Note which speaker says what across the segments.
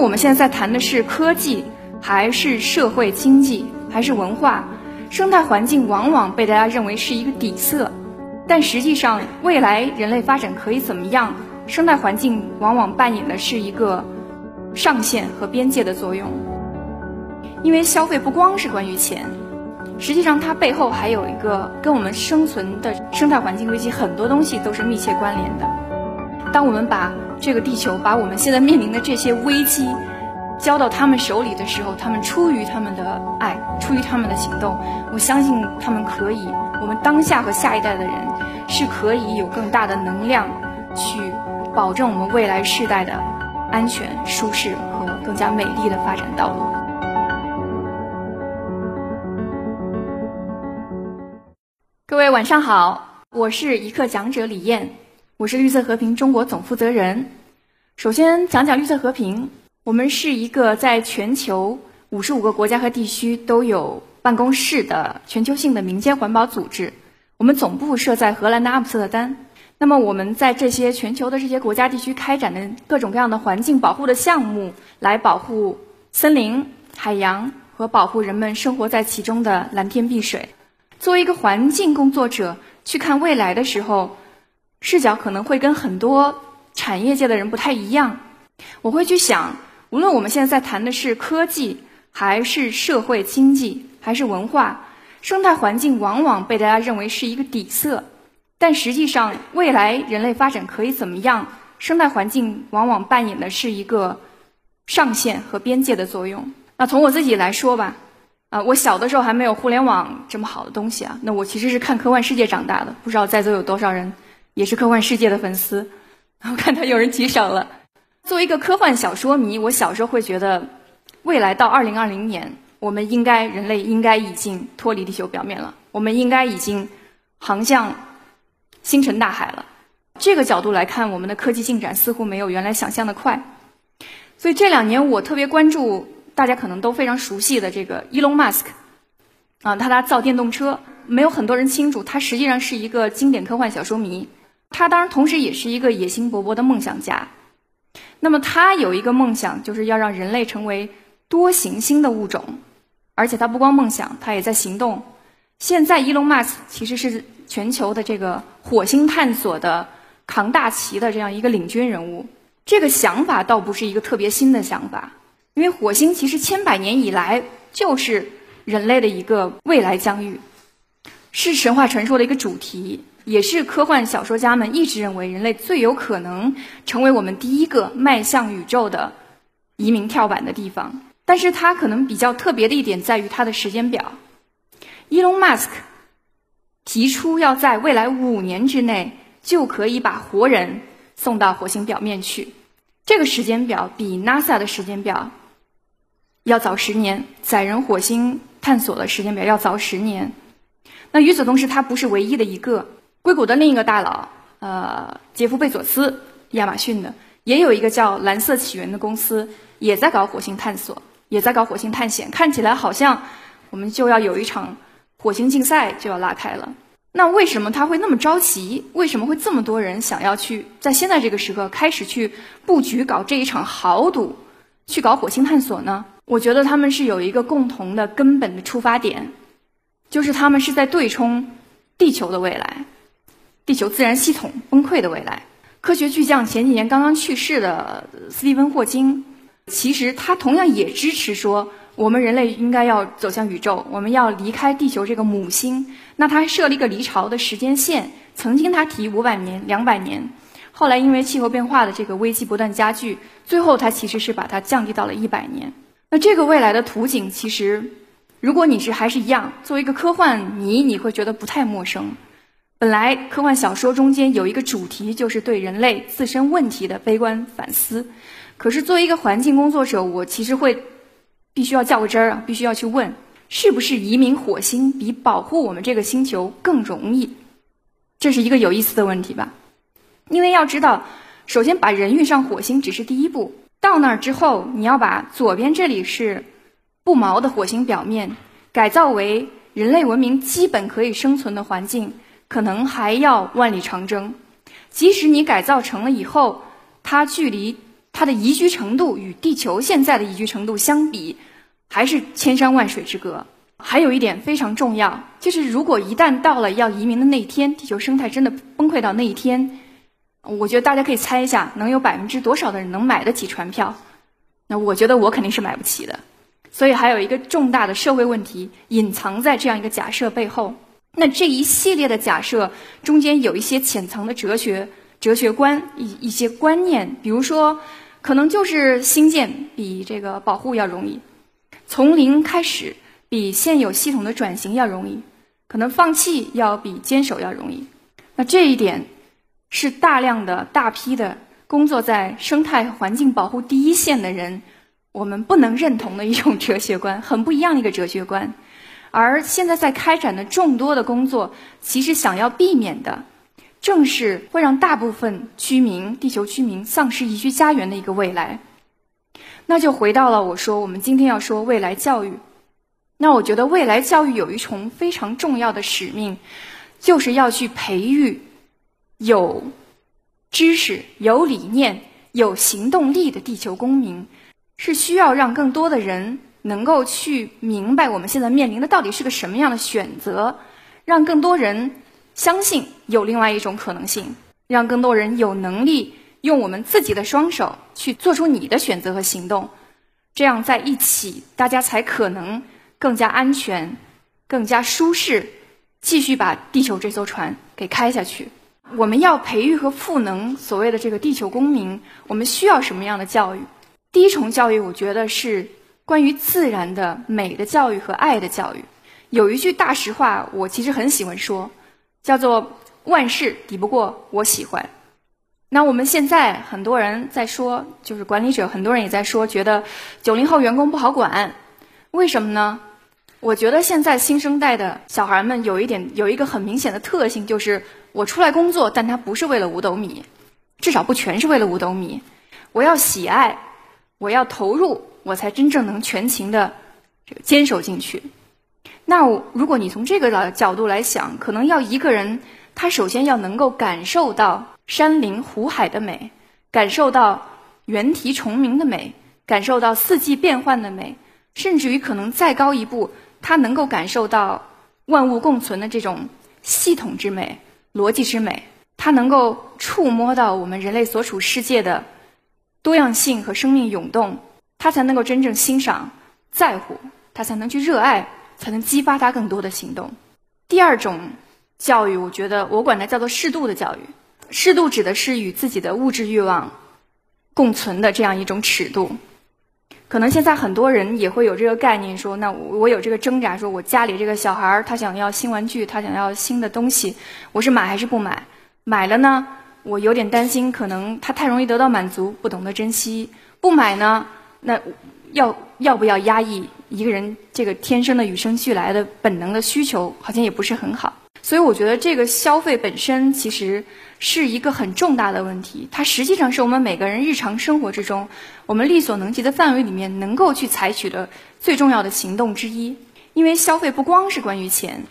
Speaker 1: 我们现在在谈的是科技，还是社会经济，还是文化，生态环境往往被大家认为是一个底色，但实际上，未来人类发展可以怎么样？生态环境往往扮演的是一个上限和边界的作用，因为消费不光是关于钱，实际上它背后还有一个跟我们生存的生态环境危机，很多东西都是密切关联的。当我们把这个地球，把我们现在面临的这些危机交到他们手里的时候，他们出于他们的爱，出于他们的行动，我相信他们可以，我们当下和下一代的人是可以有更大的能量去。保证我们未来世代的安全、舒适和更加美丽的发展道路。各位晚上好，我是一课讲者李艳，我是绿色和平中国总负责人。首先讲讲绿色和平，我们是一个在全球五十五个国家和地区都有办公室的全球性的民间环保组织，我们总部设在荷兰的阿姆斯特丹。那么我们在这些全球的这些国家地区开展的各种各样的环境保护的项目，来保护森林、海洋和保护人们生活在其中的蓝天碧水。作为一个环境工作者，去看未来的时候，视角可能会跟很多产业界的人不太一样。我会去想，无论我们现在在谈的是科技，还是社会经济，还是文化，生态环境往往被大家认为是一个底色。但实际上，未来人类发展可以怎么样？生态环境往往扮演的是一个上限和边界的作用。那从我自己来说吧，啊，我小的时候还没有互联网这么好的东西啊。那我其实是看科幻世界长大的，不知道在座有多少人也是科幻世界的粉丝。我看到有人举手了。作为一个科幻小说迷，我小时候会觉得，未来到二零二零年，我们应该人类应该已经脱离地球表面了，我们应该已经航向。星辰大海了，这个角度来看，我们的科技进展似乎没有原来想象的快。所以这两年我特别关注大家可能都非常熟悉的这个 Elon Musk，啊，他他造电动车，没有很多人清楚，他实际上是一个经典科幻小说迷。他当然同时也是一个野心勃勃的梦想家。那么他有一个梦想，就是要让人类成为多行星的物种，而且他不光梦想，他也在行动。现在伊隆马斯其实是。全球的这个火星探索的扛大旗的这样一个领军人物，这个想法倒不是一个特别新的想法，因为火星其实千百年以来就是人类的一个未来疆域，是神话传说的一个主题，也是科幻小说家们一直认为人类最有可能成为我们第一个迈向宇宙的移民跳板的地方。但是它可能比较特别的一点在于它的时间表伊隆·马斯克。提出要在未来五年之内就可以把活人送到火星表面去，这个时间表比 NASA 的时间表要早十年，载人火星探索的时间表要早十年。那与此同时，他不是唯一的一个，硅谷的另一个大佬，呃，杰夫贝佐斯，亚马逊的，也有一个叫蓝色起源的公司，也在搞火星探索，也在搞火星探险。看起来好像我们就要有一场。火星竞赛就要拉开了，那为什么他会那么着急？为什么会这么多人想要去在现在这个时刻开始去布局搞这一场豪赌，去搞火星探索呢？我觉得他们是有一个共同的根本的出发点，就是他们是在对冲地球的未来，地球自然系统崩溃的未来。科学巨匠前几年刚刚去世的斯蒂芬霍金，其实他同样也支持说。我们人类应该要走向宇宙，我们要离开地球这个母星。那他设了一个离巢的时间线，曾经他提五百年、两百年，后来因为气候变化的这个危机不断加剧，最后他其实是把它降低到了一百年。那这个未来的图景，其实如果你是还是一样，作为一个科幻迷，你会觉得不太陌生。本来科幻小说中间有一个主题，就是对人类自身问题的悲观反思。可是作为一个环境工作者，我其实会。必须要较个真儿啊！必须要去问，是不是移民火星比保护我们这个星球更容易？这是一个有意思的问题吧？因为要知道，首先把人运上火星只是第一步，到那儿之后，你要把左边这里是不毛的火星表面改造为人类文明基本可以生存的环境，可能还要万里长征。即使你改造成了以后，它距离。它的宜居程度与地球现在的宜居程度相比，还是千山万水之隔。还有一点非常重要，就是如果一旦到了要移民的那一天，地球生态真的崩溃到那一天，我觉得大家可以猜一下，能有百分之多少的人能买得起船票？那我觉得我肯定是买不起的。所以还有一个重大的社会问题隐藏在这样一个假设背后。那这一系列的假设中间有一些浅层的哲学、哲学观一一些观念，比如说，可能就是新建比这个保护要容易，从零开始比现有系统的转型要容易，可能放弃要比坚守要容易。那这一点是大量的大批的工作在生态环境保护第一线的人。我们不能认同的一种哲学观，很不一样的一个哲学观。而现在在开展的众多的工作，其实想要避免的，正是会让大部分居民、地球居民丧失宜居家园的一个未来。那就回到了我说，我们今天要说未来教育。那我觉得未来教育有一重非常重要的使命，就是要去培育有知识、有理念、有行动力的地球公民。是需要让更多的人能够去明白我们现在面临的到底是个什么样的选择，让更多人相信有另外一种可能性，让更多人有能力用我们自己的双手去做出你的选择和行动，这样在一起，大家才可能更加安全、更加舒适，继续把地球这艘船给开下去。我们要培育和赋能所谓的这个地球公民，我们需要什么样的教育？第一重教育，我觉得是关于自然的美的教育和爱的教育。有一句大实话，我其实很喜欢说，叫做“万事抵不过我喜欢”。那我们现在很多人在说，就是管理者很多人也在说，觉得九零后员工不好管，为什么呢？我觉得现在新生代的小孩们有一点有一个很明显的特性，就是我出来工作，但他不是为了五斗米，至少不全是为了五斗米，我要喜爱。我要投入，我才真正能全情的这个坚守进去。那如果你从这个角角度来想，可能要一个人，他首先要能够感受到山林湖海的美，感受到猿啼虫鸣的美，感受到四季变换的美，甚至于可能再高一步，他能够感受到万物共存的这种系统之美、逻辑之美，他能够触摸到我们人类所处世界的。多样性和生命涌动，他才能够真正欣赏、在乎，他才能去热爱，才能激发他更多的行动。第二种教育，我觉得我管它叫做适度的教育。适度指的是与自己的物质欲望共存的这样一种尺度。可能现在很多人也会有这个概念，说那我有这个挣扎，说我家里这个小孩儿他想要新玩具，他想要新的东西，我是买还是不买？买了呢？我有点担心，可能他太容易得到满足，不懂得珍惜。不买呢，那要要不要压抑一个人这个天生的与生俱来的本能的需求，好像也不是很好。所以我觉得这个消费本身其实是一个很重大的问题，它实际上是我们每个人日常生活之中，我们力所能及的范围里面能够去采取的最重要的行动之一。因为消费不光是关于钱。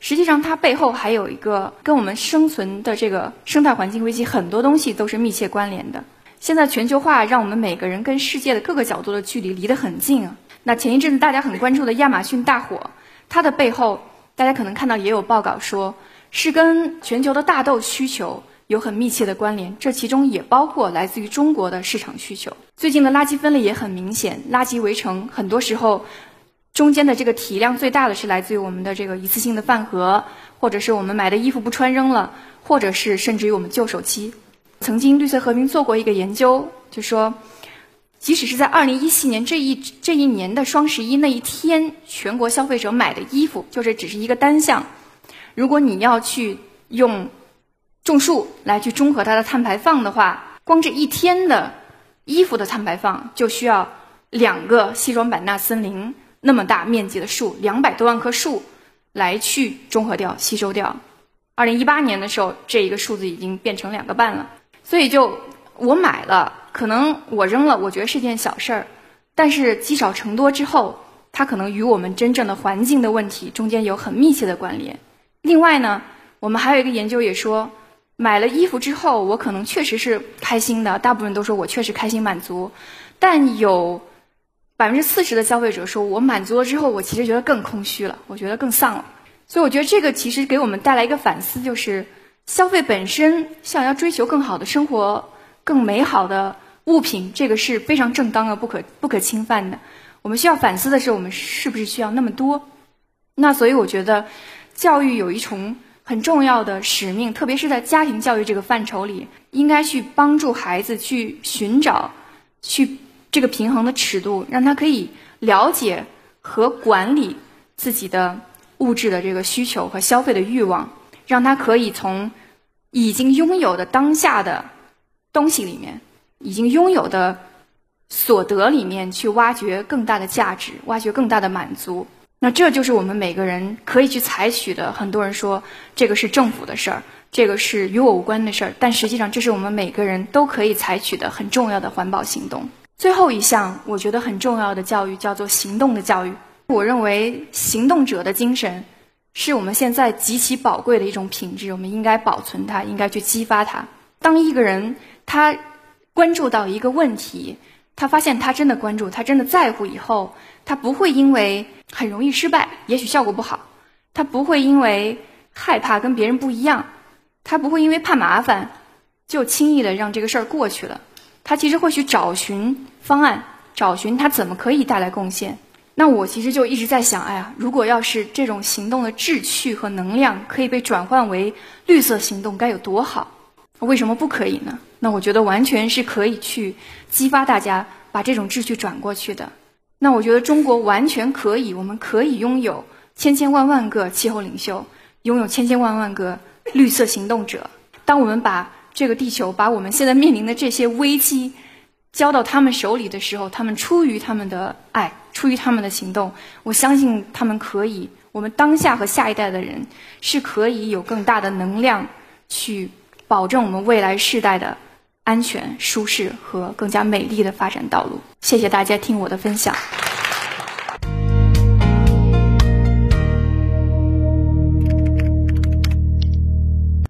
Speaker 1: 实际上，它背后还有一个跟我们生存的这个生态环境危机，很多东西都是密切关联的。现在全球化让我们每个人跟世界的各个角度的距离离得很近啊。那前一阵子大家很关注的亚马逊大火，它的背后，大家可能看到也有报告说，是跟全球的大豆需求有很密切的关联。这其中也包括来自于中国的市场需求。最近的垃圾分类也很明显，垃圾围城，很多时候。中间的这个体量最大的是来自于我们的这个一次性的饭盒，或者是我们买的衣服不穿扔了，或者是甚至于我们旧手机。曾经绿色和平做过一个研究，就说，即使是在二零一七年这一这一年的双十一那一天，全国消费者买的衣服，就是只是一个单项，如果你要去用种树来去中和它的碳排放的话，光这一天的衣服的碳排放就需要两个西双版纳森林。那么大面积的树，两百多万棵树，来去中和掉、吸收掉。二零一八年的时候，这一个数字已经变成两个半了。所以就我买了，可能我扔了，我觉得是件小事儿，但是积少成多之后，它可能与我们真正的环境的问题中间有很密切的关联。另外呢，我们还有一个研究也说，买了衣服之后，我可能确实是开心的，大部分都说我确实开心满足，但有百分之四十的消费者说我满足了之后，我其实觉得更空虚了，我觉得更丧了。所以我觉得这个其实给我们带来一个反思，就是消费本身想要追求更好的生活、更美好的物品，这个是非常正当的、不可不可侵犯的。我们需要反思的是，我们是不是需要那么多？那所以我觉得，教育有一重很重要的使命，特别是在家庭教育这个范畴里，应该去帮助孩子去寻找，去这个平衡的尺度，让他可以了解和管理自己的物质的这个需求和消费的欲望，让他可以从已经拥有的当下的东西里面，已经拥有的。所得里面去挖掘更大的价值，挖掘更大的满足。那这就是我们每个人可以去采取的。很多人说这个是政府的事儿，这个是与我无关的事儿，但实际上这是我们每个人都可以采取的很重要的环保行动。最后一项我觉得很重要的教育叫做行动的教育。我认为行动者的精神是我们现在极其宝贵的一种品质，我们应该保存它，应该去激发它。当一个人他关注到一个问题。他发现他真的关注，他真的在乎，以后他不会因为很容易失败，也许效果不好，他不会因为害怕跟别人不一样，他不会因为怕麻烦就轻易的让这个事儿过去了。他其实会去找寻方案，找寻他怎么可以带来贡献。那我其实就一直在想，哎呀，如果要是这种行动的志趣和能量可以被转换为绿色行动，该有多好？为什么不可以呢？那我觉得完全是可以去激发大家把这种秩序转过去的。那我觉得中国完全可以，我们可以拥有千千万万个气候领袖，拥有千千万万个绿色行动者。当我们把这个地球，把我们现在面临的这些危机交到他们手里的时候，他们出于他们的爱，出于他们的行动，我相信他们可以，我们当下和下一代的人是可以有更大的能量去。保证我们未来世代的安全、舒适和更加美丽的发展道路。谢谢大家听我的分享。